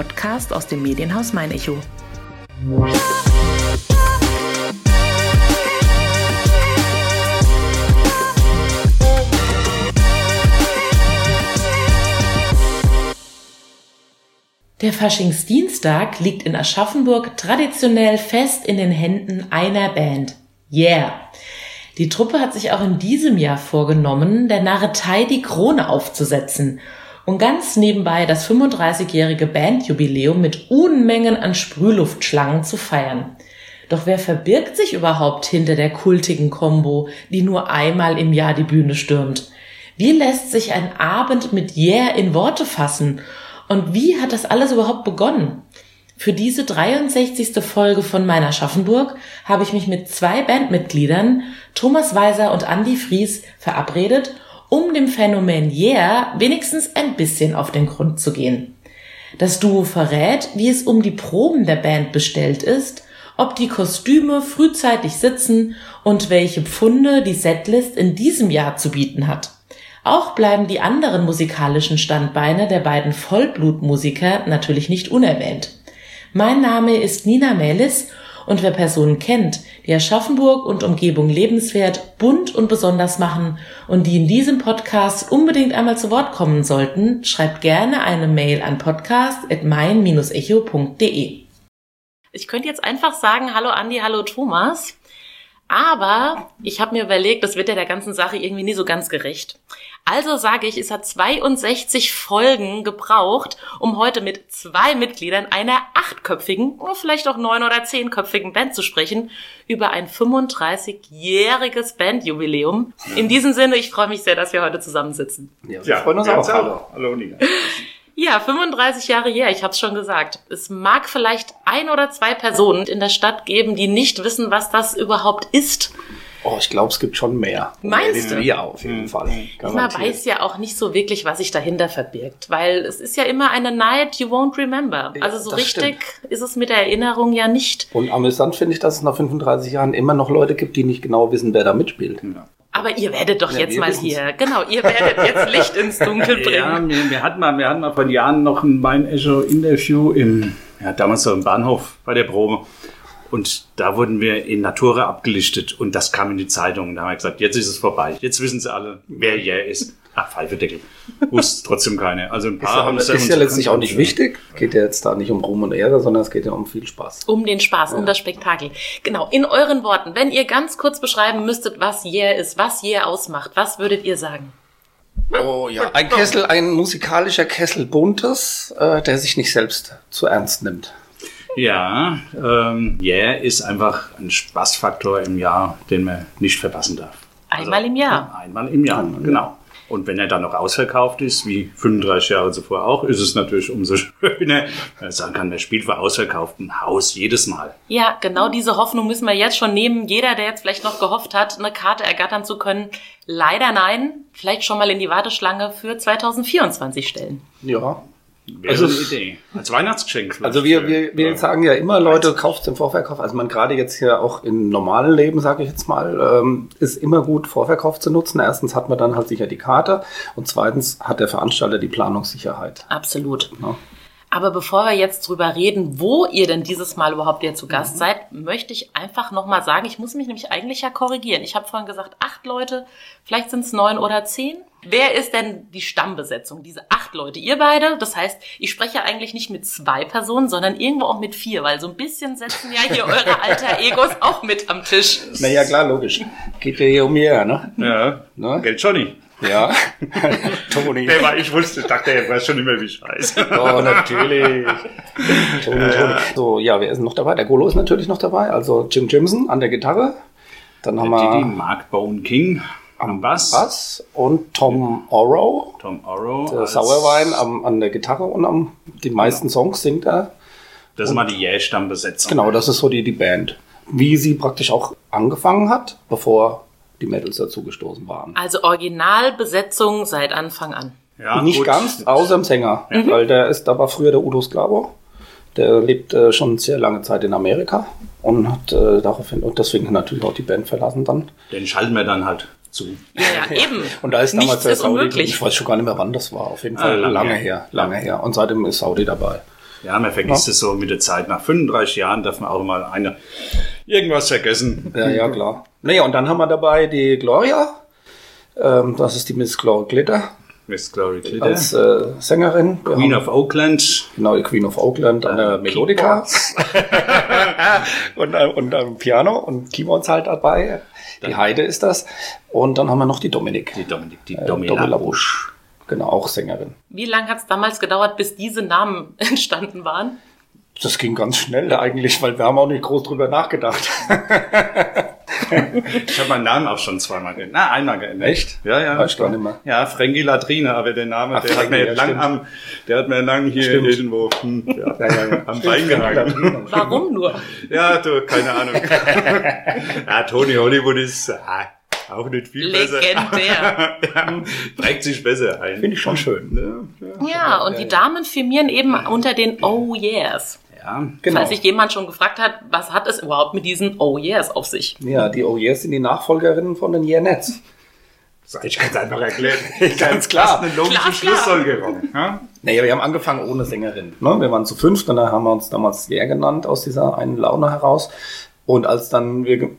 Podcast aus dem Medienhaus Mein Echo. Der Faschingsdienstag liegt in Aschaffenburg traditionell fest in den Händen einer Band. Yeah! Die Truppe hat sich auch in diesem Jahr vorgenommen, der Narretei die Krone aufzusetzen und ganz nebenbei das 35-jährige Bandjubiläum mit Unmengen an Sprühluftschlangen zu feiern. Doch wer verbirgt sich überhaupt hinter der kultigen Combo, die nur einmal im Jahr die Bühne stürmt? Wie lässt sich ein Abend mit Yeah in Worte fassen und wie hat das alles überhaupt begonnen? Für diese 63. Folge von meiner Schaffenburg habe ich mich mit zwei Bandmitgliedern, Thomas Weiser und Andy Fries, verabredet, um dem Phänomen Yeah wenigstens ein bisschen auf den Grund zu gehen. Das Duo verrät, wie es um die Proben der Band bestellt ist, ob die Kostüme frühzeitig sitzen und welche Pfunde die Setlist in diesem Jahr zu bieten hat. Auch bleiben die anderen musikalischen Standbeine der beiden Vollblutmusiker natürlich nicht unerwähnt. Mein Name ist Nina Melis und wer Personen kennt, die Aschaffenburg und Umgebung lebenswert, bunt und besonders machen und die in diesem Podcast unbedingt einmal zu Wort kommen sollten, schreibt gerne eine Mail an podcast.mein-echo.de. Ich könnte jetzt einfach sagen, hallo Andi, hallo Thomas. Aber ich habe mir überlegt, das wird ja der ganzen Sache irgendwie nie so ganz gerecht. Also sage ich, es hat 62 Folgen gebraucht, um heute mit zwei Mitgliedern einer achtköpfigen, oder vielleicht auch neun- oder zehnköpfigen Band zu sprechen, über ein 35-jähriges Bandjubiläum. In diesem Sinne, ich freue mich sehr, dass wir heute zusammensitzen. Ja, wir ja, freuen uns auch. Hallo, hallo Nina. Ja, 35 Jahre her, ich habe es schon gesagt. Es mag vielleicht ein oder zwei Personen in der Stadt geben, die nicht wissen, was das überhaupt ist. Oh, ich glaube, es gibt schon mehr. Meinst du? Ja, auf jeden Fall. Man weiß ja auch nicht so wirklich, was sich dahinter verbirgt, weil es ist ja immer eine Night you won't remember. Also so richtig stimmt. ist es mit der Erinnerung ja nicht. Und amüsant finde ich, dass es nach 35 Jahren immer noch Leute gibt, die nicht genau wissen, wer da mitspielt. Ja. Aber ihr werdet doch ja, jetzt mal hier, genau, ihr werdet jetzt Licht ins Dunkel bringen. Ja, wir, wir, hatten mal, wir hatten mal vor Jahren noch ein Mein Echo Interview im, ja, damals so im Bahnhof bei der Probe. Und da wurden wir in Natura abgelichtet und das kam in die Zeitung. Da haben wir gesagt, jetzt ist es vorbei. Jetzt wissen sie alle, wer hier ist. Ach, Pfeifedeckel. Wusste trotzdem keine. Also ein paar haben es ja, ist ja letztlich auch nicht wichtig. Geht ja jetzt da nicht um Ruhm und Ehre, sondern es geht ja um viel Spaß. Um den Spaß, ja. um das Spektakel. Genau, in euren Worten, wenn ihr ganz kurz beschreiben müsstet, was Yeah ist, was Yeah ausmacht, was würdet ihr sagen? Oh ja, ein Kessel, ein musikalischer Kessel buntes, äh, der sich nicht selbst zu ernst nimmt. Ja, ähm, Yeah ist einfach ein Spaßfaktor im Jahr, den man nicht verpassen darf. Einmal also, im Jahr. Einmal im Jahr, genau. Und wenn er dann noch ausverkauft ist, wie 35 Jahre zuvor auch, ist es natürlich umso schöner, man sagen kann, man spielt vor ausverkauftem Haus jedes Mal. Ja, genau diese Hoffnung müssen wir jetzt schon nehmen. Jeder, der jetzt vielleicht noch gehofft hat, eine Karte ergattern zu können, leider nein. Vielleicht schon mal in die Warteschlange für 2024 stellen. Ja, Wäre also, eine Idee. Als Weihnachtsgeschenk. Also wir, wir, wir sagen ja immer, Leute, kauft im Vorverkauf. Also man gerade jetzt hier auch im normalen Leben, sage ich jetzt mal, ähm, ist immer gut, Vorverkauf zu nutzen. Erstens hat man dann halt sicher die Karte und zweitens hat der Veranstalter die Planungssicherheit. Absolut. Ja. Aber bevor wir jetzt drüber reden, wo ihr denn dieses Mal überhaupt hier zu Gast mhm. seid, möchte ich einfach nochmal sagen, ich muss mich nämlich eigentlich ja korrigieren. Ich habe vorhin gesagt, acht Leute, vielleicht sind es neun oder zehn. Wer ist denn die Stammbesetzung? Diese acht Leute, ihr beide. Das heißt, ich spreche eigentlich nicht mit zwei Personen, sondern irgendwo auch mit vier, weil so ein bisschen setzen ja hier eure alter Egos auch mit am Tisch. Naja, klar, logisch. Geht ja hier um mehr, ne? Ja, ne? Geld Johnny. Ja, Toni. Der war, ich wusste, ich dachte, er weiß schon immer, wie ich heiße. Oh, natürlich. Toni, äh, Toni. So, ja, wer ist noch dabei? Der Golo ist natürlich noch dabei. Also Jim Jimson an der Gitarre. Dann haben wir... Didi, Mark Bone King am Bass. Bass. Und Tom Oro. Tom Oro. Der Sauerwein am, an der Gitarre und am, die meisten genau. Songs singt er. Das ist mal die Jäh-Stammbesetzung. Genau, das ist so die, die Band. Wie sie praktisch auch angefangen hat, bevor die Metals dazugestoßen waren. Also Originalbesetzung seit Anfang an. Ja, Nicht gut. ganz, außer dem Sänger, ja. weil der ist, da war früher der Udo Sklavo. Der lebt äh, schon sehr lange Zeit in Amerika und hat äh, daraufhin und deswegen natürlich auch die Band verlassen dann. Den schalten wir dann halt zu. Ja, ja, eben. Und da ist damals der ist Saudi, unmöglich. ich weiß schon gar nicht mehr, wann das war. Auf jeden Ah, Fall lange lange, her. her, lange her. Und seitdem ist Saudi dabei. Ja, man vergisst es so mit der Zeit. Nach 35 Jahren darf man auch mal eine, irgendwas vergessen. Ja, ja, klar. Naja, und dann haben wir dabei die Gloria. Ähm, das ist die Miss Gloria Glitter Miss Glory Glitter. als äh, Sängerin. Wir Queen haben, of Oakland. genau, die Queen of Oakland an der Melodica. und, äh, und am Piano und Keyboards halt dabei. Die Heide ist das. Und dann haben wir noch die Dominik. Die Dominik, die Äh, Domina Domela Busch. Busch. Genau, auch Sängerin. Wie lange hat es damals gedauert, bis diese Namen entstanden waren? Das ging ganz schnell eigentlich, weil wir haben auch nicht groß drüber nachgedacht. Ich habe meinen Namen auch schon zweimal geändert. Na, einmal geändert. Echt? Ja, ja. Weiß ich gar nicht mehr. Ja, Frankie Latrine, aber der Name, Ach, der hat Frankie, mir ja, lang stimmt. am, der hat mir lang hier Stimmt. irgendwo hm, ja, Ja, ja, ja. am Bein gehangen. Warum nur? Ja, du, keine Ahnung. ja, Tony Hollywood ist ah, auch nicht viel besser. Legendär. ja, prägt sich besser ein. Finde ich schon schön. Ja, Ja, und die Damen firmieren eben unter den Oh Yes. ja. Genau. Falls sich jemand schon gefragt hat, was hat es überhaupt mit diesen Oh Yes auf sich? Ja, die OES sind die Nachfolgerinnen von den Yearnets. Das ich ganz einfach erklären. Ganz klar. Das ist eine logische Klar, klar. Schlussfolgerung. Ja? Naja, wir haben angefangen ohne Sängerin. Ne? Wir waren zu fünft und da haben wir uns damals Year genannt aus dieser einen Laune heraus. Und als dann wir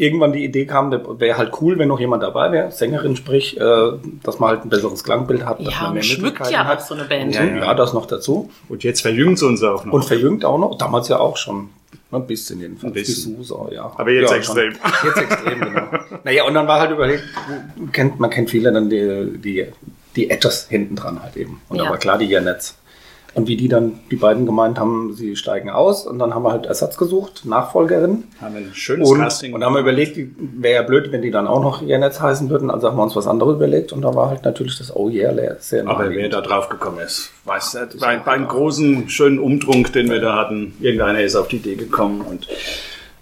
irgendwann die Idee kam, wäre halt cool, wenn noch jemand dabei wäre, Sängerin sprich, äh, dass man halt ein besseres Klangbild hat, dass Ja, man und mehr schmückt Möglichkeiten ja hat. auch so eine Band. Ja, ja, das noch dazu. Und jetzt verjüngt sie uns auch noch. Und verjüngt auch noch, damals ja auch schon. Ein bisschen jedenfalls. Ein bisschen. Die Susa, ja. Aber jetzt ja, extrem. Schon. Jetzt extrem, genau. Naja, und dann war halt überlegt, kennt, man kennt viele dann die, die, die Etches hinten dran halt eben. Und Ja. da war klar die Janets. Und wie die dann, die beiden gemeint haben, sie steigen aus und dann haben wir halt Ersatz gesucht, Nachfolgerin. haben wir ein schönes Und, Casting. und haben wir überlegt, wäre ja blöd, wenn die dann auch noch Janets heißen würden. Also haben wir uns was anderes überlegt und da war halt natürlich das Oh Yeah sehr Aber wer da drauf gekommen ist, weiß nicht. Bei, bei einem großen, schönen Umtrunk, den wir da hatten, irgendeiner ist auf die Idee gekommen und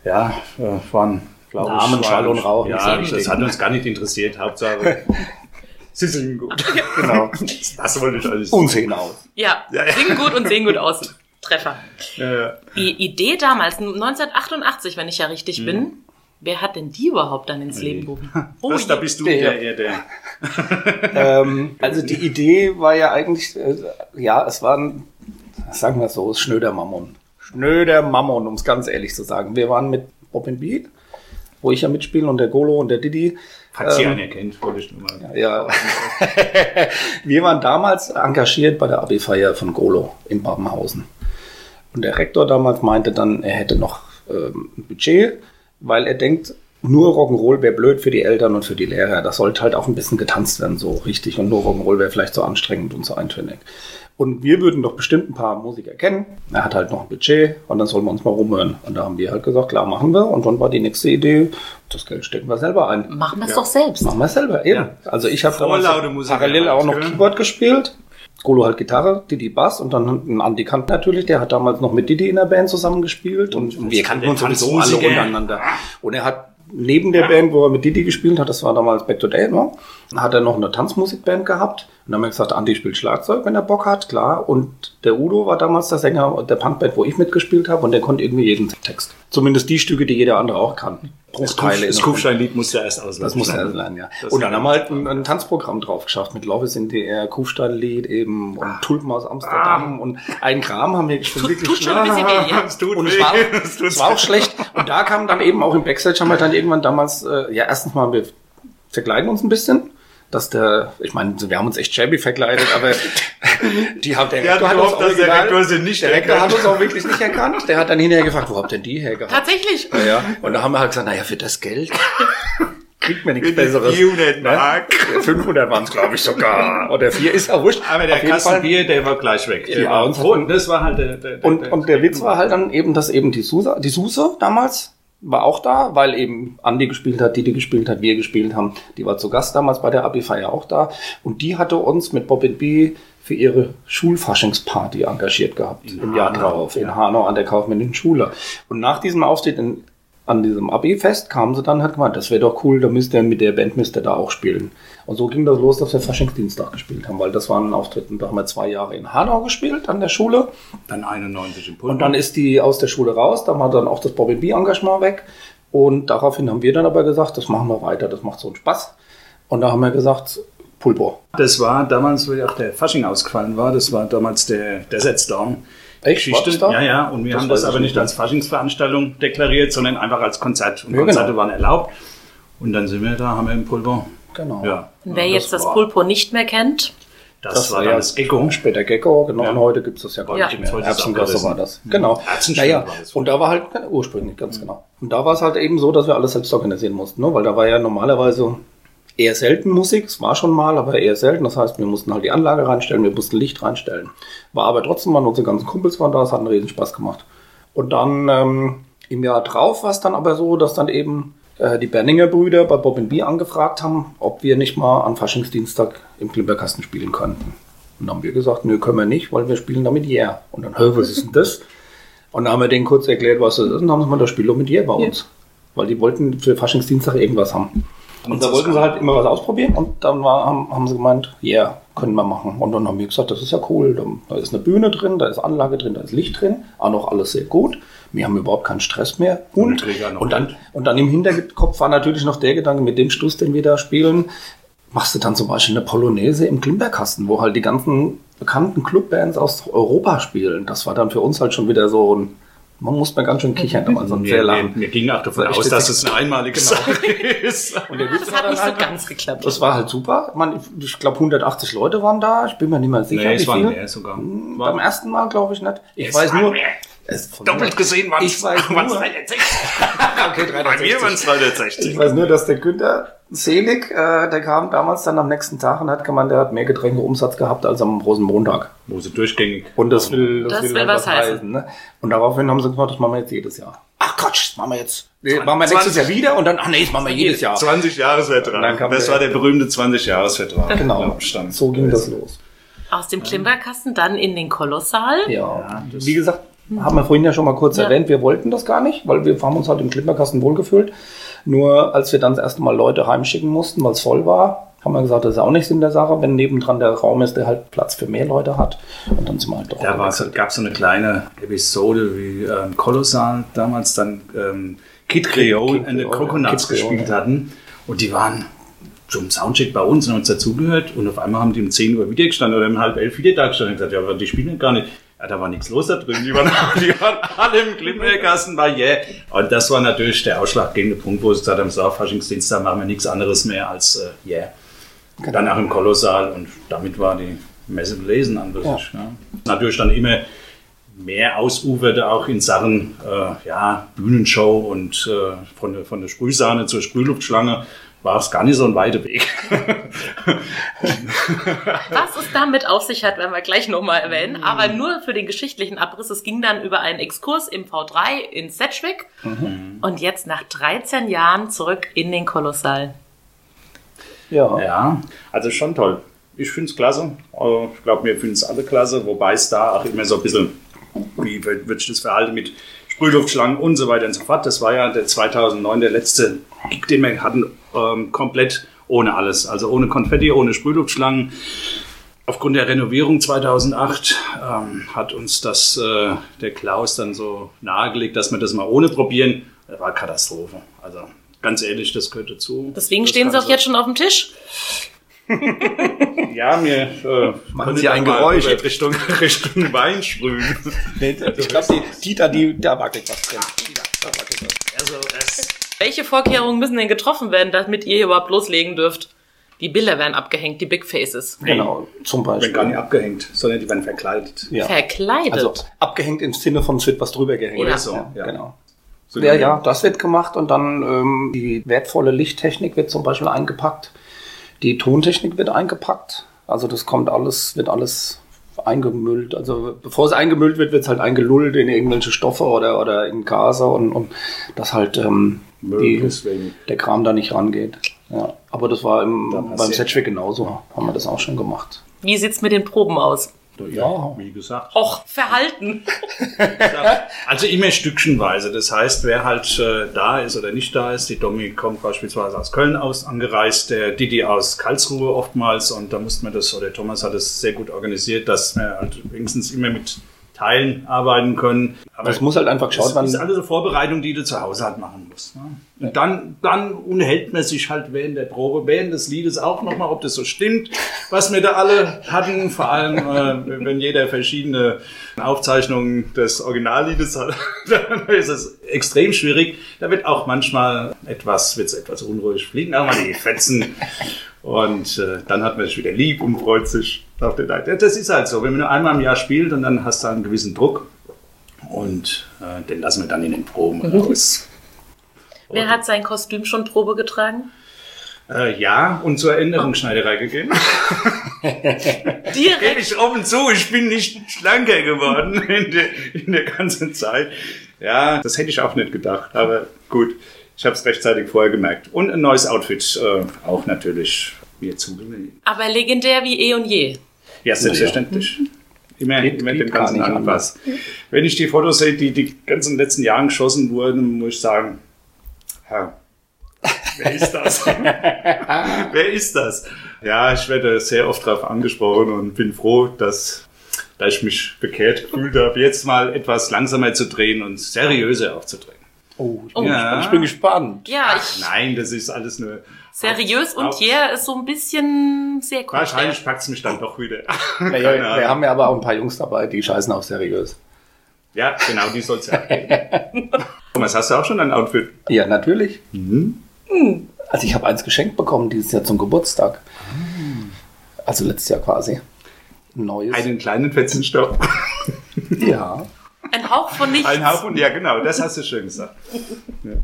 ja, äh, waren, glaube Namen, Schall und Rauch, Ja, das hat uns gar nicht interessiert. Hauptsache, sie singen gut. Genau. Das wollte ich alles. Und sehen aus. Ja, Ja, ja. singen gut und sehen gut aus. Treffer. Die Idee damals, 1988, wenn ich ja richtig bin, wer hat denn die überhaupt dann ins Leben gerufen? Oh, das, da bist du Der- der, der, ähm, also die Idee war ja eigentlich, äh, ja, es war ein, sagen wir es so, schnöder Mammon. Schnöder Mammon, um es ganz ehrlich zu sagen. Wir waren mit Bob and Beat, wo ich ja mitspiele, und der Golo und der Didi. Hat sie Ähm, anerkennt, wollte ich nur mal. Ja. wir waren damals engagiert bei der AB-Feier von Golo in Babenhausen. Und der Rektor damals meinte dann, er hätte noch ähm, ein Budget, weil er denkt, nur Rock'n'Roll wäre blöd für die Eltern und für die Lehrer. Das sollte halt auch ein bisschen getanzt werden, so richtig. Und nur Rock'n'Roll wäre vielleicht so anstrengend und so eintönig. Und wir würden doch bestimmt ein paar Musiker kennen. Er hat halt noch ein Budget und dann sollen wir uns mal rumhören. Und da haben wir halt gesagt, klar, machen wir. Und dann war die nächste Idee, das Geld stecken wir selber ein. Machen wir es doch selbst. Machen wir selber, eben. Ja. Also ich habe Musik parallel auch noch hören. Keyboard gespielt. Golo halt Gitarre, Didi Bass und dann ein Andi Kant natürlich, der hat damals noch mit Didi in der Band zusammengespielt und, Und wir kannten uns sowieso alle untereinander. Und er hat neben der Band, wo er mit Didi gespielt hat, das war damals Back to Day, ne? hat er noch eine Tanzmusikband gehabt. Und dann haben wir gesagt, Andi spielt Schlagzeug, wenn er Bock hat, klar. Und der Udo war damals der Sänger der Punkband, wo ich mitgespielt habe und der konnte irgendwie jeden Text. Zumindest die Stücke, die jeder andere auch kann. Das, Bruchteile. das Kufstein-Lied musste er erst auslassen. das muss er lernen, ja. Das und dann haben wir halt ein, ein Tanzprogramm drauf geschafft mit Love is in the Air, Kufstein-Lied eben und Tulpen aus Amsterdam und einen Kram haben wir gespielt. Tut- tut schon ein bisschen weh, ja. Es tut und es war, es war auch schlecht. Und da kam dann eben auch im Backstage haben wir dann irgendwann damals, äh, ja, erstens mal, wir verkleiden uns ein bisschen. Dass der, ich meine, wir haben uns echt shabby verkleidet, aber die haben der Der hat Rektor gehofft, uns dass der original- Rektor sie nicht Der Rektor hat uns auch wirklich nicht erkannt. Der hat dann hinterher gefragt, wo habt denn die hergehabt? Tatsächlich. Ja, ja. Und da haben wir halt gesagt, naja, für das Geld kriegt man nichts Besseres. 400 Ne? Mark. 500 waren es, glaube ich, sogar. Oder vier ist ja wurscht. Aber der Auf jeden Kasten Fall. Bier, der war gleich weg. Der Ja, war und-. Und das war halt der, der, Und, und der Witz war halt dann eben, dass eben die Suse, die Suse damals war auch da, weil eben Andi gespielt hat, Didi gespielt hat, wir gespielt haben. Die war zu Gast damals bei der Abi-Feier auch da. Und die hatte uns mit Bob B für ihre Schulfaschingsparty engagiert gehabt. Im Jahr drauf, in Hanau an der kaufmännischen Schule. Und nach diesem Auftritt in, an diesem Abi-Fest kam sie dann, hat gemeint, das wäre doch cool, da müsst ihr mit der Band müsst ihr da auch spielen. Und so ging das los, dass wir Faschingsdienstag gespielt haben, weil das waren Auftritte, da haben wir zwei Jahre in Hanau gespielt, an der Schule. Dann 91 im Pulver. Und dann ist die aus der Schule raus, da war dann auch das Bobby B Engagement weg. Und daraufhin haben wir dann aber gesagt, das machen wir weiter, das macht so einen Spaß. Und da haben wir gesagt, Pulpo. Das war damals, wo ja auch der Fasching ausgefallen war, das war damals der, der Setzdorm. Echt? Das da? Ja, ja, und wir Das haben das aber nicht als Faschingsveranstaltung deklariert, sondern einfach als Konzert. Und Ja, Konzerte genau. waren erlaubt. Und dann sind wir da, haben wir im Pulver. Genau. Ja, Und wer Ja, jetzt das das Pulpo nicht mehr kennt, das, war dann das Gecko. Später Gecko, genau. Ja. Und heute gibt es das ja gar Ja. nicht mehr. Erbsengasse abgerissen. war das. Genau. Naja, das. und da war halt ursprünglich, ganz genau. Und da war es halt eben so, dass wir alles selbst organisieren mussten, ne? weil da war ja normalerweise eher selten Musik. Es war schon mal, aber eher selten. Das heißt, wir mussten halt die Anlage reinstellen, wir mussten Licht reinstellen. War aber trotzdem mal, unsere ganzen Kumpels waren da, es hat einen riesen Spaß gemacht. Und dann ähm, im Jahr drauf war es dann aber so, dass dann eben äh, die Berninger Brüder bei Bob B angefragt haben, ob wir nicht mal an Faschingsdienstag im Klimperkasten spielen könnten. Und dann haben wir gesagt, nö, können wir nicht, weil wir spielen damit Yeah. Und dann, hör, was ist denn das? Und dann haben wir denen kurz erklärt, was das ist, und dann haben sie mal das Spiel mit Yeah bei uns. Weil die wollten für Faschingsdienstag irgendwas haben. Und da wollten sie halt immer was ausprobieren und dann war, haben, haben sie gemeint, ja, yeah, können wir machen. Und dann haben wir gesagt, das ist ja cool. Da, ist eine Bühne drin, da ist Anlage drin, da ist Licht drin, auch noch alles sehr gut. Wir haben überhaupt keinen Stress mehr. Und, und, dann, und dann im Hinterkopf war natürlich noch der Gedanke, mit dem Stuss, den wir da spielen, machst du dann zum Beispiel eine Polonaise im Klimperkasten, wo halt die ganzen bekannten Clubbands aus Europa spielen. Das war dann für uns halt schon wieder so ein, man muss mal ganz schön kichern, damals und sehr Wir, wir, lachen. wir gingen auch davon war aus, dass es eine einmalige Sache ist. Und der Witz das war hat dann nicht so halt, ganz geklappt. das war halt super. Man, ich glaube 180 Leute waren da. Ich bin mir nicht mehr sicher, Nee, es waren viele. mehr sogar. Beim ersten Mal glaube ich nicht. Ich Es weiß nur. Es, Doppelt gesehen waren Ich weiß nur- 360. okay, Bei mir waren es 360. Ich weiß nur, dass der Günther Selig, äh, der kam damals dann am nächsten Tag und hat gemeint, der hat mehr Getränkeumsatz gehabt als am Rosenmontag. Wo sie durchgängig. Und das will, Das will halt was heißen. ne? Und daraufhin haben sie gesagt, das machen wir jetzt jedes Jahr. Ach Quatsch, das machen wir jetzt. Nee, 20 machen wir nächstes Jahr wieder und dann, ach nee, das machen wir jedes Jahr. 20 Jahresvertrag. Dann kam Das der- war der berühmte 20-Jahresvertrag. Genau, Stand. so ging das los. Aus dem Klimperkasten dann in den Kolossal. Ja, wie gesagt, haben wir vorhin ja schon mal kurz Ja. erwähnt, wir wollten das gar nicht, weil wir haben uns halt im Klimperkasten wohlgefühlt. Nur als wir dann das erste Mal Leute heimschicken mussten, weil es voll war, haben wir gesagt, das ist auch nicht Sinn der Sache, wenn nebendran der Raum ist, der halt Platz für mehr Leute hat. Und dann sind wir halt doch Da gab es so eine kleine Episode wie ähm, Kolossal damals dann ähm, Kid Creole and the Coconuts gespielt hatten. Und die waren zum Soundcheck bei uns und haben uns dazugehört. Und auf einmal haben die um 10 Uhr wieder gestanden oder um halb elf wieder da gestanden und gesagt, ja, aber die spielen ja gar nicht. Ja, da war nichts los da drin. Die waren, die waren alle im Klimperkasten bei Yeah. Und das war natürlich der ausschlaggebende Punkt, wo sie gesagt haben, so, Faschingsdienstag machen wir nichts anderes mehr als äh, Yeah. Dann auch im Kolossal und damit war die Messe belesen an sich. Ja. Natürlich dann immer mehr ausuferte auch in Sachen äh, ja, Bühnenshow und äh, von, der, von der Sprühsahne zur Sprühluftschlange war es gar nicht so ein weiter Weg. Was es damit auf sich hat, werden wir gleich nochmal erwähnen. Aber nur für den geschichtlichen Abriss. Es ging dann über einen Exkurs im V3 in Sedgwick. Und jetzt nach 13 Jahren zurück in den Kolossal. Ja. ja, also schon toll. Ich finde es klasse. Äh, Ich glaube, wir finden es alle klasse, wobei es da auch immer so ein bisschen, wie wird wird sich das verhalten mit Sprühluftschlangen und so weiter und so fort. Das war ja der 2009 der letzte Gig, den wir hatten, ähm, komplett ohne alles. Also ohne Konfetti, ohne Sprühluftschlangen. Aufgrund der Renovierung 2008 ähm, hat uns das äh, der Klaus dann so nahegelegt, dass wir das mal ohne probieren. Das war Katastrophe. Also ganz ehrlich, das gehört dazu. Deswegen Das stehen sie auch Ganze. jetzt schon auf dem Tisch. Ja, mir äh, Machen Sie ein Geräusch. Richtung, Richtung Wein sprühen. Ich glaube, die Dieter, die, da wackelt was drin. Dieter, da wackelt was. Also es Welche Vorkehrungen müssen denn getroffen werden, damit ihr hier überhaupt loslegen dürft? Die Bilder werden abgehängt, die Big Faces. Genau, zum werden Beispiel. gar nicht abgehängt, sondern die werden verkleidet. Ja. Verkleidet. Also abgehängt im Sinne von es wird was drüber gehängt. Oder so, Ja, ja. Genau. So Ja, ja, das wird gemacht und dann ähm, die wertvolle Lichttechnik wird zum Beispiel eingepackt. Die Tontechnik wird eingepackt. Also das kommt alles, wird alles eingemüllt. Also bevor es eingemüllt wird, wird es halt eingelullt in irgendwelche Stoffe oder, oder in Gase und, und dass halt ähm, die, der Kram da nicht rangeht. Ja. Aber das war im, Da beim Setchwick genauso. Haben wir das auch schon gemacht. Wie sieht's mit den Proben aus? Ja. Wie gesagt. Och, Verhalten. Also immer stückchenweise. Das heißt, wer halt äh, da ist oder nicht da ist, die Domi kommt beispielsweise aus Köln aus angereist, der Didi aus Karlsruhe oftmals und da musste man das, oder Thomas hat es sehr gut organisiert, dass wir halt wenigstens immer mit Teilen arbeiten können. Aber es muss halt einfach geschaut werden. Das ist alles eine Vorbereitung, die du zu Hause halt machen musst. Ne? Und dann, dann unterhält man sich halt während der Probe, während des Liedes auch nochmal, ob das so stimmt, was wir da alle hatten. Vor allem, äh, wenn jeder verschiedene Aufzeichnungen des Originalliedes hat, dann ist es extrem schwierig. Da wird auch manchmal etwas, wird's etwas unruhig, fliegen auch mal die Fetzen. Und äh, dann hat man sich wieder lieb und freut sich auf den Leid. Das ist halt so, wenn man nur einmal im Jahr spielt und dann hast du einen gewissen Druck und äh, den lassen wir dann in den Proben mhm. raus. Wer hat sein Kostüm schon Probe getragen? Äh, ja, und zur Änderungsschneiderei gegeben. Direkt. Gebe ich offen zu, ich bin nicht schlanker geworden in der, in der ganzen Zeit. Ja, das hätte ich auch nicht gedacht, aber gut. Ich habe es rechtzeitig vorher gemerkt. Und ein neues Outfit äh, auch natürlich mir zugelegt. Aber legendär wie eh und je. Ja, selbstverständlich. Immer, geht, immer geht dem Ganzen anpassen. Wenn ich die Fotos sehe, die die ganzen letzten Jahren geschossen wurden, muss ich sagen, ja, wer ist das? wer ist das? Ja, ich werde sehr oft darauf angesprochen und bin froh, dass da ich mich bekehrt gefühlt habe, jetzt mal etwas langsamer zu drehen und seriöser aufzudrehen. Oh, ich bin, oh. Gespannt. Ich bin gespannt. Ja, ich Nein, das ist alles nur seriös und yeah ist so ein bisschen sehr cool. Wahrscheinlich packt es mich dann doch wieder. naja, wir haben ja aber auch ein paar Jungs dabei, die scheißen auch seriös. Ja, genau, die soll es ja Thomas, hast du auch schon ein Outfit? Ja, natürlich. Mhm. Hm. Also ich habe eins geschenkt bekommen dieses Jahr zum Geburtstag. Also letztes Jahr quasi. Ein neues. Einen kleinen Fetzenstoff. ja. Ein Hauch von nichts. Ein Hauch von, ja genau, das hast du schön gesagt. Ja.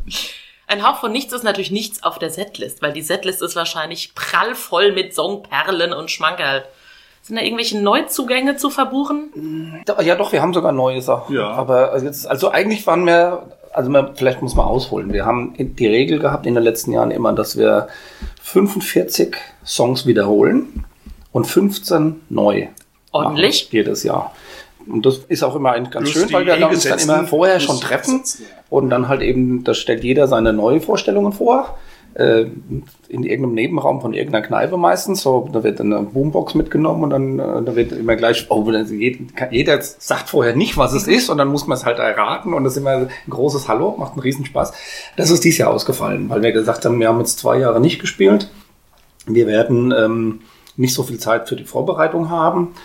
Ein Hauch von nichts ist natürlich nichts auf der Setlist, weil die Setlist ist wahrscheinlich prallvoll mit Songperlen und Schmankerl. Sind da irgendwelche Neuzugänge zu verbuchen? Ja, doch, wir haben sogar neue Sachen. Ja. Aber jetzt, also eigentlich waren wir, also man, vielleicht muss man ausholen. Wir haben die Regel gehabt in den letzten Jahren immer, dass wir 45 Songs wiederholen und 15 neu. Ordentlich. Jedes Jahr. Und das ist auch immer ein ganz Plus schön, weil wir uns dann immer vorher schon treffen und dann halt eben, da stellt jeder seine neuen Vorstellungen vor äh, in irgendeinem Nebenraum von irgendeiner Kneipe meistens. So, da wird eine Boombox mitgenommen und dann äh, da wird immer gleich, oh, jeder sagt vorher nicht, was es ist und dann muss man es halt erraten und das ist immer ein großes Hallo, macht einen Riesenspaß. Das ist dieses Jahr ausgefallen, weil wir gesagt haben, wir haben jetzt zwei Jahre nicht gespielt. Wir werden ähm, nicht so viel Zeit für die Vorbereitung haben.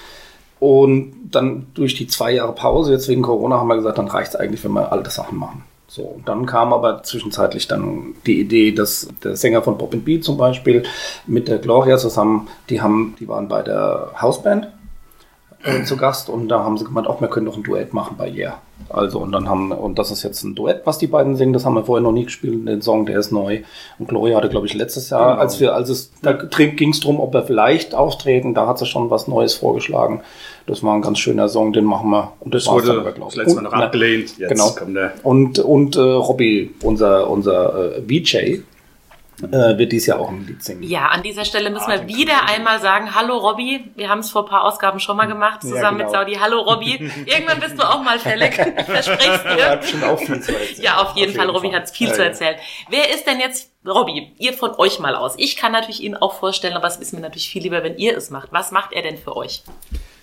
Und dann durch die zwei Jahre Pause, jetzt wegen Corona, haben wir gesagt, dann reicht es eigentlich, wenn wir alte Sachen machen. So, und dann kam aber zwischenzeitlich dann die Idee, dass der Sänger von Pop Beat zum Beispiel mit der Gloria zusammen, die haben, die waren bei der Hausband äh, zu Gast und da haben sie gemeint, auch wir können doch ein Duett machen bei Yeah. Also und dann haben und das ist jetzt ein Duett, was die beiden singen. Das haben wir vorher noch nie gespielt. Den Song, der ist neu. Und Gloria hatte, glaube ich, letztes Jahr, genau. als wir, als es da ging es darum, ob wir vielleicht auftreten. Da hat sie schon was Neues vorgeschlagen. Das war ein ganz schöner Song, den machen wir. Und das wurde aber, das letzte Mal noch abgelehnt. Jetzt genau. Und und äh, Robbie, unser unser äh, VJ, äh, wird dies Jahr auch ein Lied singen. Ja, an dieser Stelle müssen wir wieder einmal sagen, hallo Robby. Wir haben es vor ein paar Ausgaben schon mal gemacht, zusammen ja, genau. mit Saudi. Hallo Robby. Irgendwann bist du auch mal fällig. Ich verspreche es dir. Schon auch viel zu erzählen. Ja, auf jeden auf Fall. Jeden Robby hat viel ja, zu erzählen. Wer ist denn jetzt, Robby, ihr von euch mal aus? Ich kann natürlich ihn auch vorstellen, aber es ist mir natürlich viel lieber, wenn ihr es macht. Was macht er denn für euch?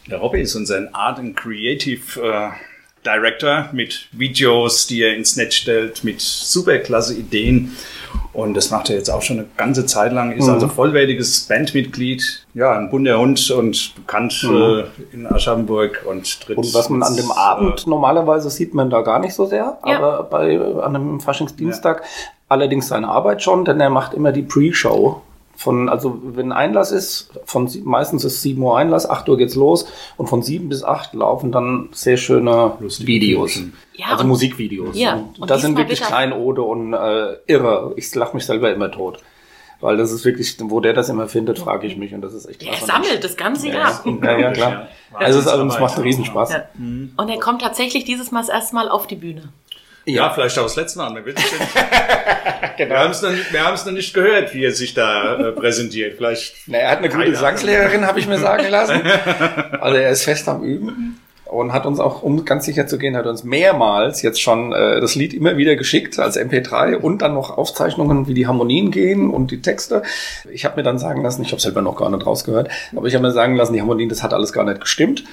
Der Robby ist unser Art and Creative äh, Director mit Videos, die er ins Netz stellt, mit superklasse Ideen. Und das macht er jetzt auch schon eine ganze Zeit lang, ist mhm. also vollwertiges Bandmitglied, ja, ein bunter Hund und bekannt mhm. äh, in Aschaffenburg und tritt. Und was man an dem Abend äh, normalerweise sieht man da gar nicht so sehr, ja. aber bei an einem Faschingsdienstag ja. allerdings seine Arbeit schon, denn er macht immer die Pre-Show von, also wenn Einlass ist, von meistens ist 7 Uhr Einlass, 8 Uhr geht's los und von 7 bis 8 laufen dann sehr schöne Lustige Videos. Ja, also Musikvideos. Ja, und, und das sind wirklich Kleinode und äh, irre. Ich lache mich selber immer tot. Weil das ist wirklich, wo der das immer findet, frage ich mich. Und das ist echt klasse. Er sammelt das ganze Jahr. Ja, ja, klar. Also es, also, es macht einen Riesenspaß. Ja. Und er kommt tatsächlich dieses Mal erst mal auf die Bühne. Ja, vielleicht auch das letzte Mal. genau. Wir haben es noch, nicht, wir haben es noch nicht gehört, wie er sich da äh, präsentiert. Vielleicht. Na, er hat eine gute Gesangslehrerin, habe ich mir sagen lassen. Also er ist fest am Üben und hat uns auch, um ganz sicher zu gehen, hat uns mehrmals jetzt schon äh, das Lied immer wieder geschickt als MP3 und dann noch Aufzeichnungen, wie die Harmonien gehen und die Texte. Ich habe mir dann sagen lassen, ich habe selber noch gar nicht rausgehört, aber ich habe mir sagen lassen, die Harmonien, das hat alles gar nicht gestimmt.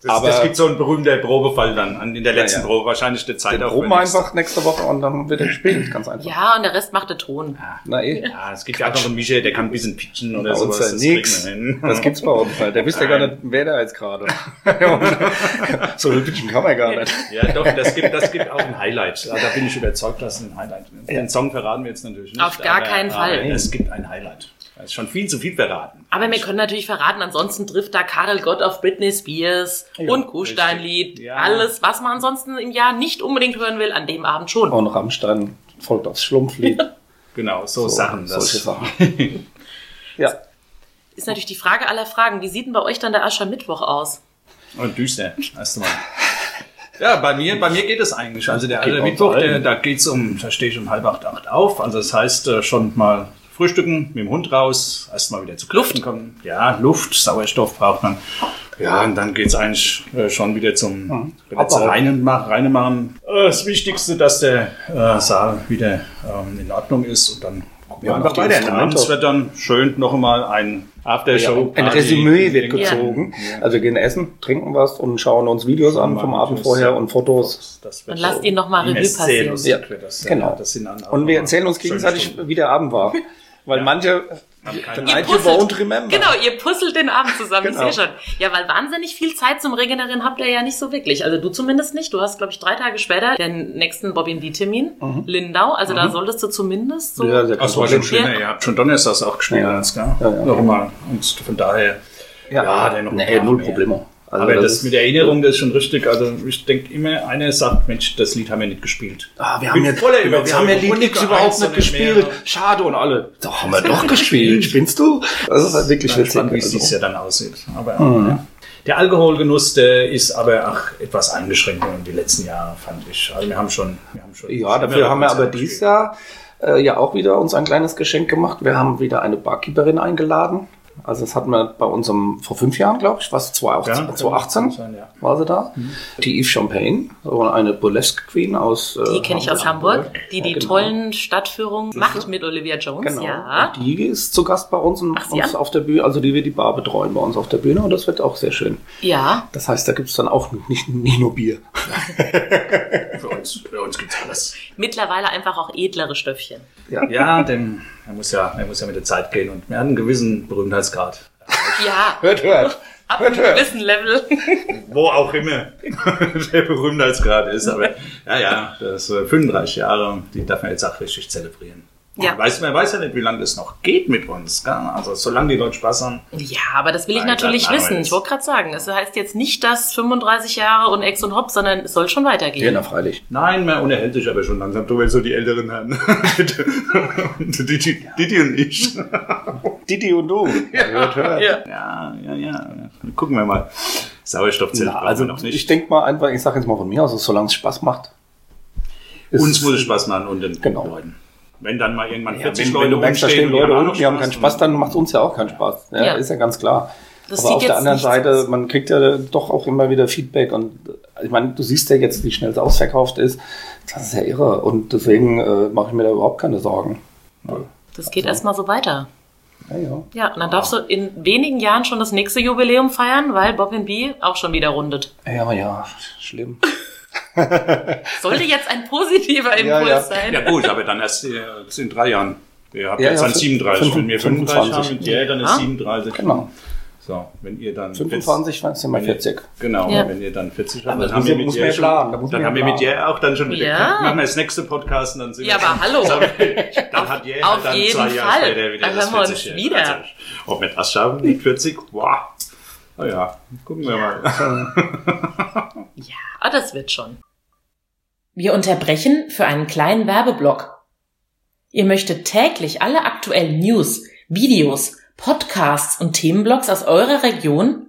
Das, Aber- das gibt so einen berühmten Probefall dann an, in der letzten ja. Probe. Wahrscheinlich der Zeit Den auch proben einfach nächste Woche und dann wird er gespielt, ganz einfach. Ja, und der Rest macht der Ton. Na eh. Ja, es gibt ja auch noch einen Michael, der kann ein bisschen pitchen oder Bei uns sowas. ja das nix. Das gibt's bei uns halt. Der wisst ja gar nicht, wer da jetzt gerade. so hübschen kann man gar nicht. Ja, doch, das gibt, das gibt auch ein Highlight. Also, da bin ich überzeugt, dass ein Highlight. Den Song verraten wir jetzt natürlich nicht. Auf gar aber, keinen Fall. Es gibt ein Highlight. Das ist schon viel zu viel verraten. Aber wir können natürlich verraten, ansonsten trifft da Karel Gott auf Britney Spears und Kuhsteinlied. Ja. Alles, was man ansonsten im Jahr nicht unbedingt hören will, an dem Abend schon. Und Rammstein folgt aufs Schlumpflied. Genau, so, So, Sachen. Das, Solche Sachen. ja. Ist natürlich die Frage aller Fragen. Wie sieht denn bei euch dann der Aschermittwoch aus? Und düster, erst mal. Ja, bei mir, bei mir geht es eigentlich. Also der Geht alte auch Mittwoch, bei der, allen. da geht's um, da stehe ich um halb acht, acht auf. Also das heißt äh, schon mal frühstücken, mit dem Hund raus, erstmal wieder zu Kräften kommen. Ja, Luft, Sauerstoff braucht man. Ja, und dann geht's eigentlich äh, schon wieder zum letzte Aber- Reine machen. Äh, das Wichtigste, dass der äh, Saal wieder ähm, in Ordnung ist und dann gucken wir Ja, einfach noch die weiter. Abends wird dann schön noch einmal ein Aftershow. Ein Party. Resümee wird Ja. gezogen. Also wir gehen essen, trinken was und schauen uns Videos an vom Abend vorher und Fotos. Das wird Und lasst ihn noch mal Revue passieren. Ja, das. genau. Ja, das sind dann auch Und wir erzählen uns gegenseitig, wie der Abend war. Weil manche, Haben keine the Ihr night you puzzelt. won't remember. Genau, ihr puzzelt den Abend zusammen, Genau. ich sehe schon. Ja, weil wahnsinnig viel Zeit zum Regenerieren habt ihr ja nicht so wirklich. Also du zumindest nicht. Du hast, glaube ich, drei Tage später den nächsten Bobby D-Termin, Lindau. Also da solltest du zumindest so... Mhm. Ja, sehr das war schon schlimmer. Ihr habt schon Donnerstags auch gespielt, Ja. alles, gell? Ja, ja. Nochmal. Und von daher, ja, der noch ein nee, null mehr. Probleme. Also aber das, ist- mit der Erinnerung, das ist schon richtig. Also ich denke immer, einer sagt, Mensch, das Lied haben wir nicht gespielt. Ah, wir haben ja, wir haben ja. Lied X überhaupt nicht gespielt. mehr. Schade und alle. Doch, haben wir doch gespielt. Spinnst du? Das ist halt wirklich witzig. gespannt, wie es Also, dieses Jahr dann aussieht. Aber ja. der Alkoholgenuss, der ist aber auch etwas eingeschränkt in die letzten Jahre, fand ich. Also wir haben schon, wir haben schon. ja, dafür haben wir aber dieses Jahr äh, ja auch wieder uns ein kleines Geschenk gemacht. Wir haben wieder eine Barkeeperin eingeladen. Also das hatten wir bei unserem, vor fünf Jahren, glaube ich, was 2018, Ja, 2018 kann sein, ja. war sie da. Die Yves Champagne, so eine Burlesque Queen aus äh, Die kenne ich aus Hamburg, die die Ja, genau. tollen Stadtführungen macht mit Olivia Jones. Genau. Ja. Und Die ist zu Gast bei uns, und Ach, uns auf der Bühne, also die wird die Bar betreuen bei uns auf der Bühne und das wird auch sehr schön. Ja. Das heißt, da gibt's dann auch nicht, nicht nur Bier. Für uns, für uns gibt's alles. Mittlerweile einfach auch edlere Stöffchen. Ja, denn er muss ja, er muss ja mit der Zeit gehen und wir haben einen gewissen Berühmtheitsgrad. Ja. Hört, hört. Ab einem gewissen Level. Wo auch immer der Berühmtheitsgrad ist. Aber ja, ja, das äh, 35 Jahre, die darf man jetzt auch richtig zelebrieren. Ja. Man, weiß, man weiß ja nicht, wie lange das noch geht mit uns. Gell? Also solange die Leute Spaß haben. Ja, aber das will ich natürlich wissen. Ich wollte gerade sagen, es heißt jetzt nicht, dass 35 Jahre und Ex und Hop, sondern es soll schon weitergehen. Ja, na, freilich. Nein, man unterhält sich aber schon langsam drüber, so die älteren Herren. Didi, Didi und ich. Didi und du. Hört, hört. Ja. Ja, ja, ja. Gucken wir mal. Sauerstoffzelt Na, also wir noch nicht. ich denke mal einfach, ich sage jetzt mal von mir aus, solange es Spaß macht. Uns muss es Spaß machen und den Genau. Leuten. Wenn dann mal irgendwann Ja, 40 wenn, Leute wenn du merkst, da stehen Leute unten, die haben keinen Spaß, dann macht uns ja auch keinen Spaß. Ja, Ja. Ist ja ganz klar. Das Aber auf der anderen Seite, aus. man kriegt ja doch auch immer wieder Feedback und äh, ich meine, du siehst ja jetzt, wie schnell es ausverkauft ist. Das ist ja irre und deswegen äh, mache ich mir da überhaupt keine Sorgen. Das geht erstmal so weiter. Ja, ja. Ja, und dann darfst du in wenigen Jahren schon das nächste Jubiläum feiern, weil Bob B auch schon wieder rundet. Ja, ja, schlimm. Sollte jetzt ein positiver Ja, Impuls ja. sein. Ja gut, aber dann erst äh, in drei Jahren. Ihr habt Ja, jetzt ja, dann fün- 37. Wenn wir 25 35 haben mit dir, dann ist Ja. 37. Genau. So, wenn ihr dann 25, dann sind wir wenn ihr- 40. Genau, Ja. wenn ihr dann 40 Aber habt, dann haben wir mit ja schon, dann haben ja wir mit dir auch dann schon wieder. Ja. Machen wir das nächste Podcast und dann sind Ja, wir aber hallo. Dann hat auf dann jeden zwei Jahre Fall. später wieder Dann das hören wir uns 40 wieder. Also, ob wir das schaffen mit 40, wow. Na ja, gucken wir mal. Ja, ah, das wird schon. Wir unterbrechen für einen kleinen Werbeblock. Ihr möchtet täglich alle aktuellen News, Videos, Podcasts und Themenblogs aus eurer Region?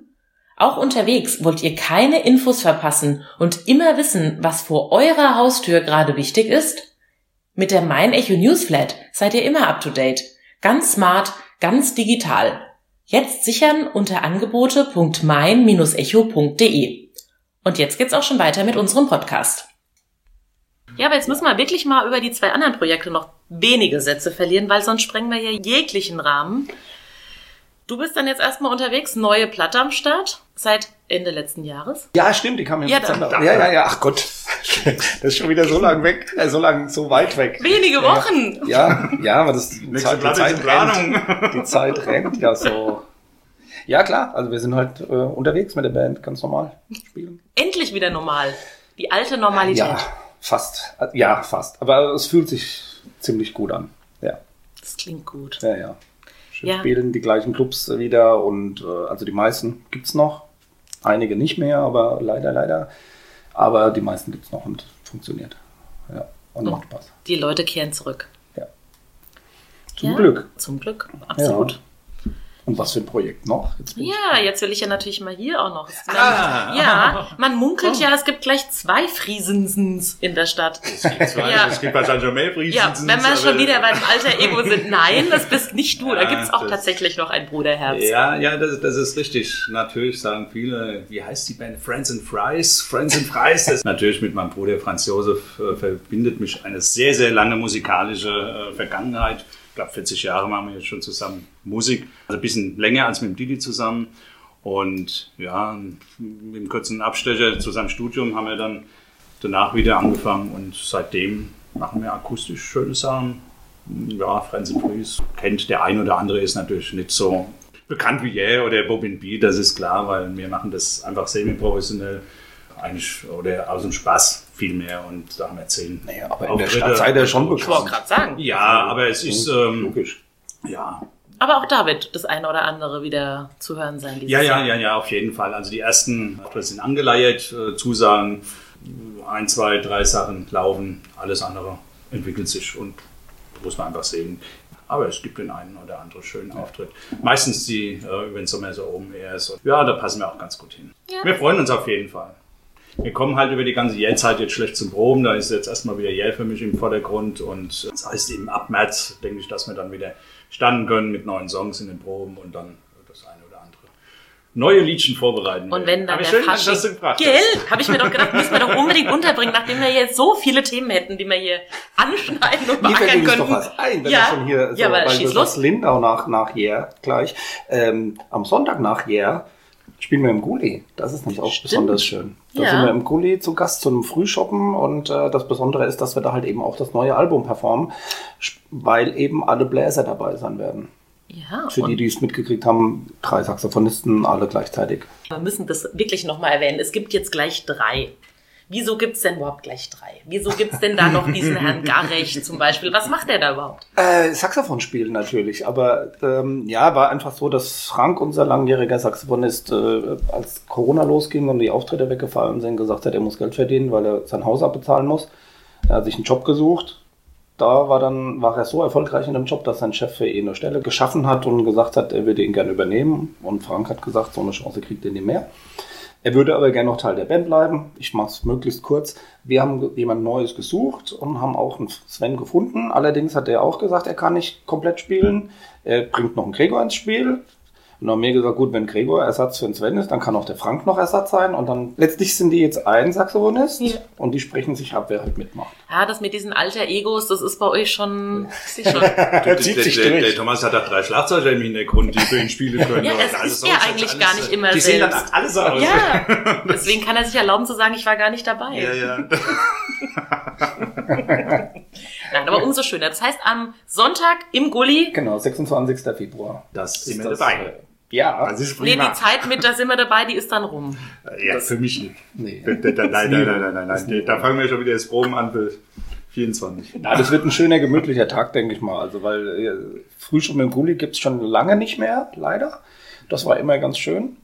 Auch unterwegs wollt ihr keine Infos verpassen und immer wissen, was vor eurer Haustür gerade wichtig ist? Mit der Mein Echo Newsflat seid ihr immer up to date. Ganz smart, ganz digital. Jetzt sichern unter angebote.mein-echo.de. Und jetzt geht's auch schon weiter mit unserem Podcast. Ja, aber jetzt müssen wir wirklich mal über die zwei anderen Projekte noch wenige Sätze verlieren, weil sonst sprengen wir ja jeglichen Rahmen. Du bist dann jetzt erstmal unterwegs, neue Platte am Start. seit Ende letzten Jahres. Ja, stimmt, die kam im Ja, Dezember. Ja, ja, ja, ach Gott. Das ist schon wieder so lang weg, äh, so lang, so weit weg. Wenige Wochen. Ja, ja, aber das die Zeit, die Zeit rennt. Die Zeit rennt ja so. Ja, klar, also wir sind halt äh, unterwegs mit der Band, ganz normal spielen. Endlich wieder normal. Die alte Normalität. Ja, fast. Ja, fast. Aber es fühlt sich ziemlich gut an. Ja, Das klingt gut. ja, ja. Schön Ja. spielen die gleichen Clubs wieder und äh, also die meisten gibt's noch. Einige nicht mehr, aber leider, leider. Aber die meisten gibt's noch und funktioniert. Ja, und Oh. macht Spaß. Die Leute kehren zurück. Ja. Zum Ja, Glück. Zum Glück, absolut. Und was für ein Projekt noch? Jetzt Ja, jetzt will ich ja natürlich mal hier auch noch. Ah. Ja, man munkelt ja, es gibt gleich zwei Friesensens in der Stadt. Ja. Es gibt wahrscheinlich schon mehr Friesen. Ja, wenn wir schon wieder beim alter Ego sind. Nein, das bist nicht du. Da Ja, gibt's auch tatsächlich noch ein Bruderherz. Ja, ja, das, das ist richtig. Natürlich sagen viele, wie heißt die Band? Friends and Fries? Friends and Fries. Das natürlich mit meinem Bruder Franz Josef äh, verbindet mich eine sehr, sehr lange musikalische äh, Vergangenheit. Glaube, 40 Jahre machen wir jetzt schon zusammen Musik. Also ein bisschen länger als mit dem Didi zusammen. Und ja, mit einem kurzen Abstecher zu seinem Studium haben wir dann danach wieder angefangen und seitdem machen wir akustisch schöne Sachen. Ja, and Fries kennt der ein oder andere ist natürlich nicht so bekannt wie Yeah oder Bobin B, das ist klar, weil wir machen das einfach semi-professionell oder aus dem Spaß viel mehr und da haben wir zehn. Naja, aber in der. Stadt seid ihr schon Ich wollte bekannt. gerade sagen. Ja, aber es ist ähm, Logisch. ja Aber auch da wird das eine oder andere wieder zu hören sein. Ja, ja, Jahr. ja, ja, auf jeden Fall. Also die ersten Auftritte sind angeleiert, äh, Zusagen, ein, zwei, drei Sachen laufen, alles andere entwickelt sich und muss man einfach sehen. Aber es gibt den einen oder anderen schönen Auftritt. Meistens die äh, über den Sommer so oben eher so. Ja, da passen wir auch ganz gut hin. Ja. Wir freuen uns auf jeden Fall. Wir kommen halt über die ganze Jährzeit jetzt schlecht zum Proben. Da ist jetzt erstmal wieder Jäh für mich im Vordergrund. Und das heißt eben ab März, denke ich, dass wir dann wieder starten können mit neuen Songs in den Proben und dann das eine oder andere neue Liedchen vorbereiten. Und wenn dann Aber der schön, dass du Fasching... Gell? Habe ich mir doch gedacht, müssen wir doch unbedingt unterbringen, nachdem wir jetzt so viele Themen hätten, die wir hier anschneiden und beackern übrigens könnten. doch was ein, wenn ja. schon hier so, ja, aber weil schieß das los. ist Lindau nach, nach Jär gleich. Ähm, am Sonntag nach Jär spielen wir im Gulli. Das ist nämlich auch Stimmt. besonders schön. Da Ja. sind wir im Gulli zu Gast zu einem Frühshoppen und äh, das Besondere ist, dass wir da halt eben auch das neue Album performen, weil eben alle Bläser dabei sein werden. Ja, Für die, die es mitgekriegt haben, drei Saxophonisten, alle gleichzeitig. wir müssen das wirklich nochmal erwähnen. Es gibt jetzt gleich drei. Wieso gibt's denn überhaupt gleich drei? Wieso gibt's denn da noch diesen Herrn Garrech zum Beispiel? Was macht der da überhaupt? Äh, Saxophon spielen natürlich, aber ähm, ja, war einfach so, dass Frank, unser langjähriger Saxophonist, äh, als Corona losging und die Auftritte weggefallen sind, gesagt hat, er muss Geld verdienen, weil er sein Haus abbezahlen muss. Er hat sich einen Job gesucht. Da war dann war er so erfolgreich in dem Job, dass sein Chef für ihn eine Stelle geschaffen hat und gesagt hat, er würde ihn gerne übernehmen. Und Frank hat gesagt, so eine Chance kriegt er nicht mehr. Er würde aber gerne noch Teil der Band bleiben. Ich mache es möglichst kurz. Wir haben jemand Neues gesucht und haben auch einen Sven gefunden. Allerdings hat er auch gesagt, er kann nicht komplett spielen. Er bringt noch einen Gregor ins Spiel. Und haben wir gesagt, gut, wenn Gregor Ersatz für den Sven ist, dann kann auch der Frank noch Ersatz sein. Und dann letztlich sind die jetzt ein Saxophonist Ja. und die sprechen sich ab, wer halt mitmacht. Ja, das mit diesen alter Egos, das ist bei euch schon, ist schon Der sich der, der. Thomas hat auch drei Schlagzeuger im Hintergrund, die für ihn spielen können. Ja, alles ist ja das eigentlich alles, gar nicht immer Die sehen dann selbst. alles aus. Ja, deswegen kann er sich erlauben zu sagen, ich war gar nicht dabei. ja, ja. Nein, aber umso schöner. Das heißt, am Sonntag im Gulli, Genau, 26. Februar. Das sind Ist wir das, dabei. Ja, Das ist nee, prima. die Zeit mit, da sind wir dabei, die ist dann rum. ja, für mich nicht. nee. Da- da- da- Nein, nein, nein, nein, nein, Das nein. Da fangen wir schon wieder das Proben an für 24. Ja, das wird ein schöner, gemütlicher Tag, denke ich mal. Also, weil äh, Frühschoppen im Gulli gibt's schon lange nicht mehr, leider. Das war immer ganz schön.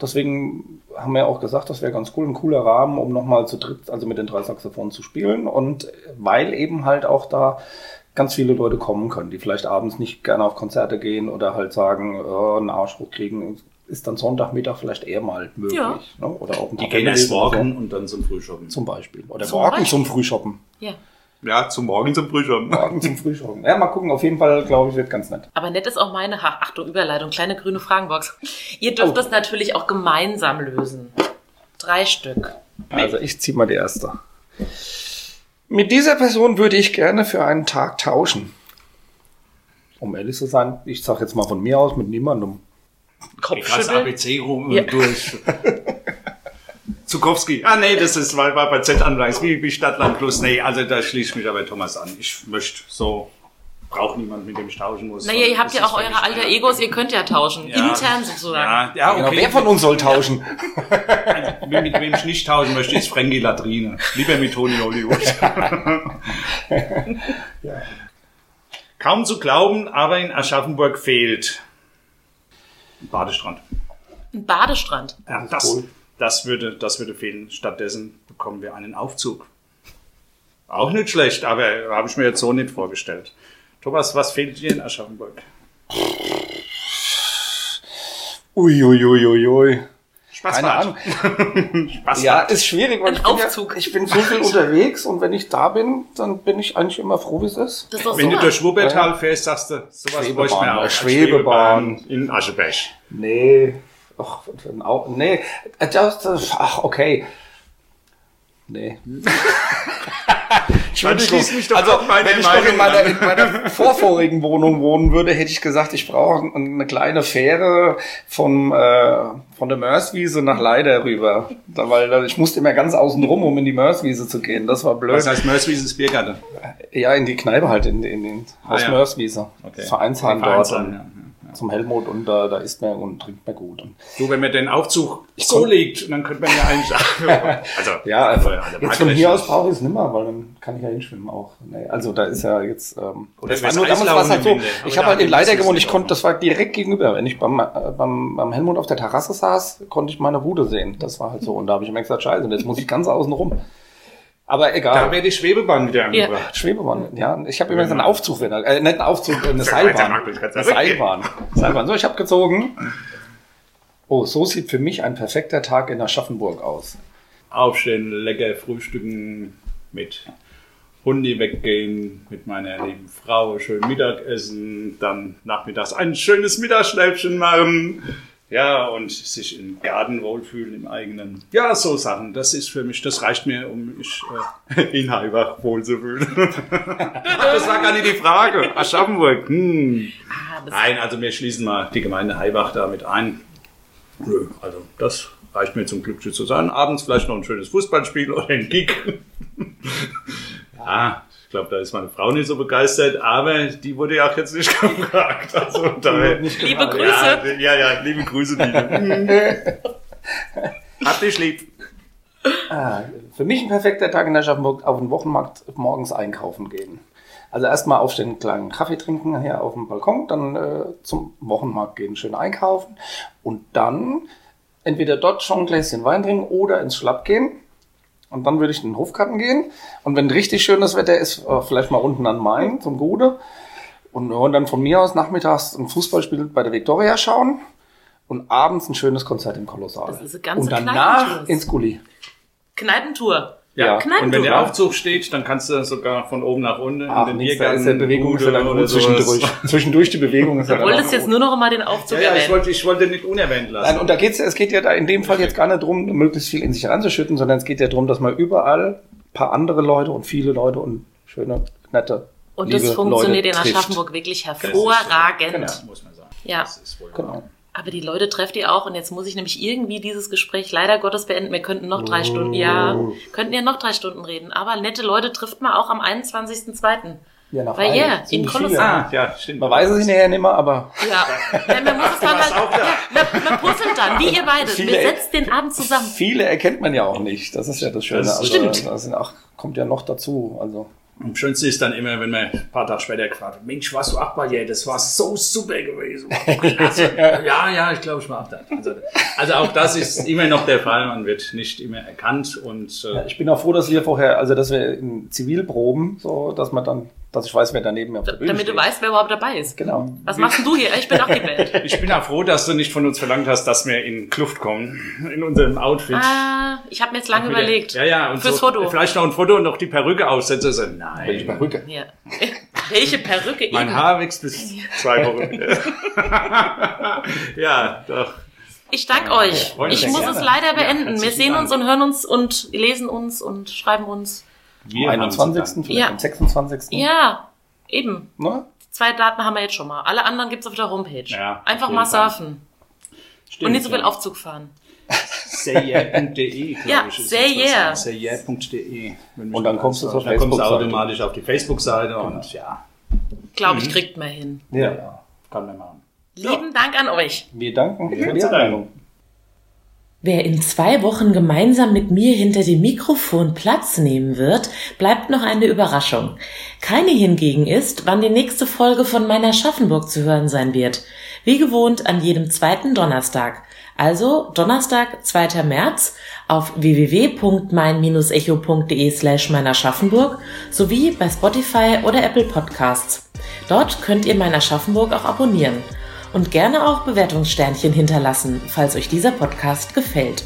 Deswegen haben wir auch gesagt, das wäre ganz cool, ein cooler Rahmen, um nochmal zu dritt, also mit den drei Saxophonen zu spielen. Und weil eben halt auch da ganz viele Leute kommen können, die vielleicht abends nicht gerne auf Konzerte gehen oder halt sagen, oh, einen Arschruck kriegen, ist dann Sonntagmittag vielleicht eher mal möglich. Ja. Ne? Oder auch ein Die gehen erst morgen und dann zum Frühschoppen. So, zum Beispiel. Oder Zum morgen Beispiel. zum Frühshoppen. Ja. Ja, zum Morgen zum Frühschoppen. Morgen zum Frühschoppen. Ja, mal gucken. Auf jeden Fall, glaube ich, wird ganz nett. Aber nett ist auch meine, ha, Achtung, Überleitung, kleine grüne Fragenbox. Ihr dürft Oh. das natürlich auch gemeinsam lösen. Drei Stück. Also ich ziehe mal die erste. Mit dieser Person würde ich gerne für einen Tag tauschen. Um ehrlich zu sein, ich sage jetzt mal von mir aus mit niemandem. Kopfschütteln. ABC rum ja. durch. Zukowski. Ah, nee, das ist, war, war bei Z anfangs, wie, wie Stadtland Plus. Nee, also da schließe ich mich aber Thomas an. Ich möchte so, brauche niemand, mit dem ich tauschen muss. Naja, ihr habt ja auch eure alter Egos, ihr könnt ja tauschen. Ja, Intern sozusagen. Ja, ja okay. Genau, wer von uns soll tauschen? Also, mit, wem ich nicht tauschen möchte, ist Frankie Latrine. Lieber mit Tony Hollywood. ja. Kaum zu glauben, aber in Aschaffenburg fehlt ein Badestrand. Ein Badestrand? Ja, das, cool. das, würde, das würde fehlen. Stattdessen bekommen wir einen Aufzug. Auch nicht schlecht, aber habe ich mir jetzt so nicht vorgestellt. Thomas, was fehlt dir in Aschaffenburg? Uiuiuiui. Ui, ui, ui. Spaß Keine Ahnung. Spaß ja, ist schwierig, weil ich bin, ja, ich bin so viel unterwegs und wenn ich da bin, dann bin ich eigentlich immer froh, wie es ist. ist wenn du durch Wuppertal fährst, sagst du, sowas Schwebebahn, mir auch. Schwebebahn. in Ascheberg. Nee. Ach, nee. Ach, okay. Nee. Entschuldigung. Also, wenn ich noch in meiner, in meiner vorvorigen Wohnung wohnen würde, hätte ich gesagt, ich brauche eine kleine Fähre vom, äh, von der Mörswiese nach Leider rüber. Da, weil ich musste immer ganz außen rum, um in die Mörswiese zu gehen. Das war blöd. Was heißt Mörswiese ist Biergarten? Ja, in die Kneipe halt, in, in den Haus ah, ja. Mörswiese. Okay. Vereinsheim dort. Vereinsheim, ja zum Helmut und da, da isst man und trinkt man gut. Und so, wenn man den Aufzug so legt, dann könnte man ja eigentlich sagen. also, ja, also, jetzt von hier aus brauche ich es nicht mehr, weil dann kann ich ja hinschwimmen auch. Nee, also da ist ja jetzt. Ähm, Oder das war nur damals war halt so. Ich habe halt in Leider gewohnt, ich konnte, das war direkt gegenüber. Wenn ich beim, äh, beim, beim Helmut auf der Terrasse saß, konnte ich meine Bude sehen. Das war halt so. Und da habe ich mir gesagt, scheiße, jetzt muss ich ganz außen rum. Aber egal. Da wäre die Schwebebahn wieder angebracht. Ja. Schwebebahn, ja. Ich habe übrigens einen Aufzug, äh, nicht einen Aufzug, eine Seilbahn. Eine Seilbahn. Seilbahn. So, ich habe gezogen. Oh, so sieht für mich ein perfekter Tag in Aschaffenburg aus. Aufstehen, lecker frühstücken, mit Hundi weggehen, mit meiner lieben Frau schön Mittagessen, dann nachmittags ein schönes Mittagsschläfchen machen ja, und sich im Garten wohlfühlen, im eigenen. Ja, so Sachen. Das ist für mich, das reicht mir, um mich äh, in Heibach wohlzufühlen. das war gar nicht die Frage. Aschaffenburg. Hm. Ah, Nein, also wir schließen mal die Gemeinde Heibach damit ein. Nö, also das reicht mir zum Glück zu sein. Abends vielleicht noch ein schönes Fußballspiel oder ein Gig. ja, glaube, da ist meine Frau nicht so begeistert, aber die wurde ja auch jetzt nicht gefragt. Also daher, liebe Grüße. Ja, ja, ja, liebe Grüße, liebe. Hab dich lieb. Ah, für mich ein perfekter Tag in der Schaffenburg auf den Wochenmarkt morgens einkaufen gehen. Also erstmal aufstehen, einen kleinen Kaffee trinken hier auf dem Balkon, dann äh, zum Wochenmarkt gehen, schön einkaufen und dann entweder dort schon ein Gläschen Wein trinken oder ins Schlapp gehen und dann würde ich in den Hofgarten gehen. Und wenn richtig schönes Wetter ist, äh, vielleicht mal unten an Main zum Gude. Und, und dann von mir aus nachmittags ein Fußballspiel bei der Viktoria schauen. Und abends ein schönes Konzert im Kolossal. Das ist eine ganze Und danach ins Gully. Kneipentour. Ja, ja. und wenn der Aufzug steht, dann kannst du sogar von oben nach unten Ach, in den Biergarten. Ist der Bewegung ist ja dann gut zwischendurch. zwischendurch die Bewegung ist ja dann Du wolltest jetzt nur noch mal den Aufzug ja, ja, erwähnen. Ich wollte, ich wollte nicht unerwähnt lassen. Nein, und da geht's, es geht ja da in dem Fall jetzt gar nicht darum, möglichst viel in sich ranzuschütten, sondern es geht ja darum, dass man überall ein paar andere Leute und viele Leute und schöne, nette, Und das funktioniert Leute in Aschaffenburg wirklich hervorragend. Genau, muss man sagen. Ja. Das ist wohl genau. Aber die Leute trefft ihr auch und jetzt muss ich nämlich irgendwie dieses Gespräch leider Gottes beenden. Wir könnten noch drei oh. Stunden, ja, könnten ja noch drei Stunden reden. Aber nette Leute trifft man auch am 21.02. Ja, nach Weil ja, in Kolossal. Ah, ja, stimmt. Man weiß es hinterher nicht mehr, aber. Ja, ja man muss es dann halt, ja, man, man puzzelt dann, wie ihr beide. Viele, Wir setzen den Abend zusammen. Viele erkennt man ja auch nicht. Das ist ja das Schöne. Das also, stimmt. Das sind auch, kommt ja noch dazu. Also. Am schönsten ist dann immer, wenn man ein paar Tage später gefragt wird, Mensch, warst du Achtball? das war so super gewesen. Also, ja, ja, ich glaube, ich war Achtball. Also, also auch das ist immer noch der Fall, man wird nicht immer erkannt und äh ja, ich bin auch froh, dass wir vorher, also dass wir in Zivilproben, so dass man dann dass ich weiß, wer daneben auf der Bühne Damit steht. du weißt, wer überhaupt dabei ist. Genau. Was machst denn du hier? Ich bin auch die Welt. Ich bin auch froh, dass du nicht von uns verlangt hast, dass wir in Kluft kommen, in unserem Outfit. Ah, ich habe mir jetzt lange überlegt. Ja, ja. Und Fürs so, Foto. Vielleicht noch ein Foto und noch die Perücke aussetzen. So, nein. Welche Perücke? Ja. Welche Perücke? Mein eben. Haar wächst bis zwei Wochen. ja, doch. Ich danke euch. Ich muss es leider beenden. Ja, wir sehen uns und hören uns und lesen uns und schreiben uns. Wir am 21. Vielleicht ja. am 26. Ja. Eben. Ne? Zwei Daten haben wir jetzt schon mal. Alle anderen gibt's auf der Homepage. Ja, Einfach mal surfen. Stimmt, Und nicht so viel ja. Aufzug fahren. sayyeah.de, glaube Ja, ich. ist say das, yeah. Sayyeah.de. mich Und dann kommst du täuscht. Dann kommst du automatisch auf die Facebook-Seite und ja, Glaube Mhm. ich, kriegt man hin. Ja. kann man machen. Lieben Dank an euch. Wir danken für die. Einladung. Wer in zwei Wochen gemeinsam mit mir hinter dem Mikrofon Platz nehmen wird, bleibt noch eine Überraschung. Keine hingegen ist, wann die nächste Folge von meiner Schaffenburg zu hören sein wird. Wie gewohnt an jedem zweiten Donnerstag. Also Donnerstag, 2. März auf www.mein-echo.de slash meiner Schaffenburg sowie bei Spotify oder Apple Podcasts. Dort könnt ihr meiner Schaffenburg auch abonnieren und gerne auch Bewertungssternchen hinterlassen, falls euch dieser Podcast gefällt.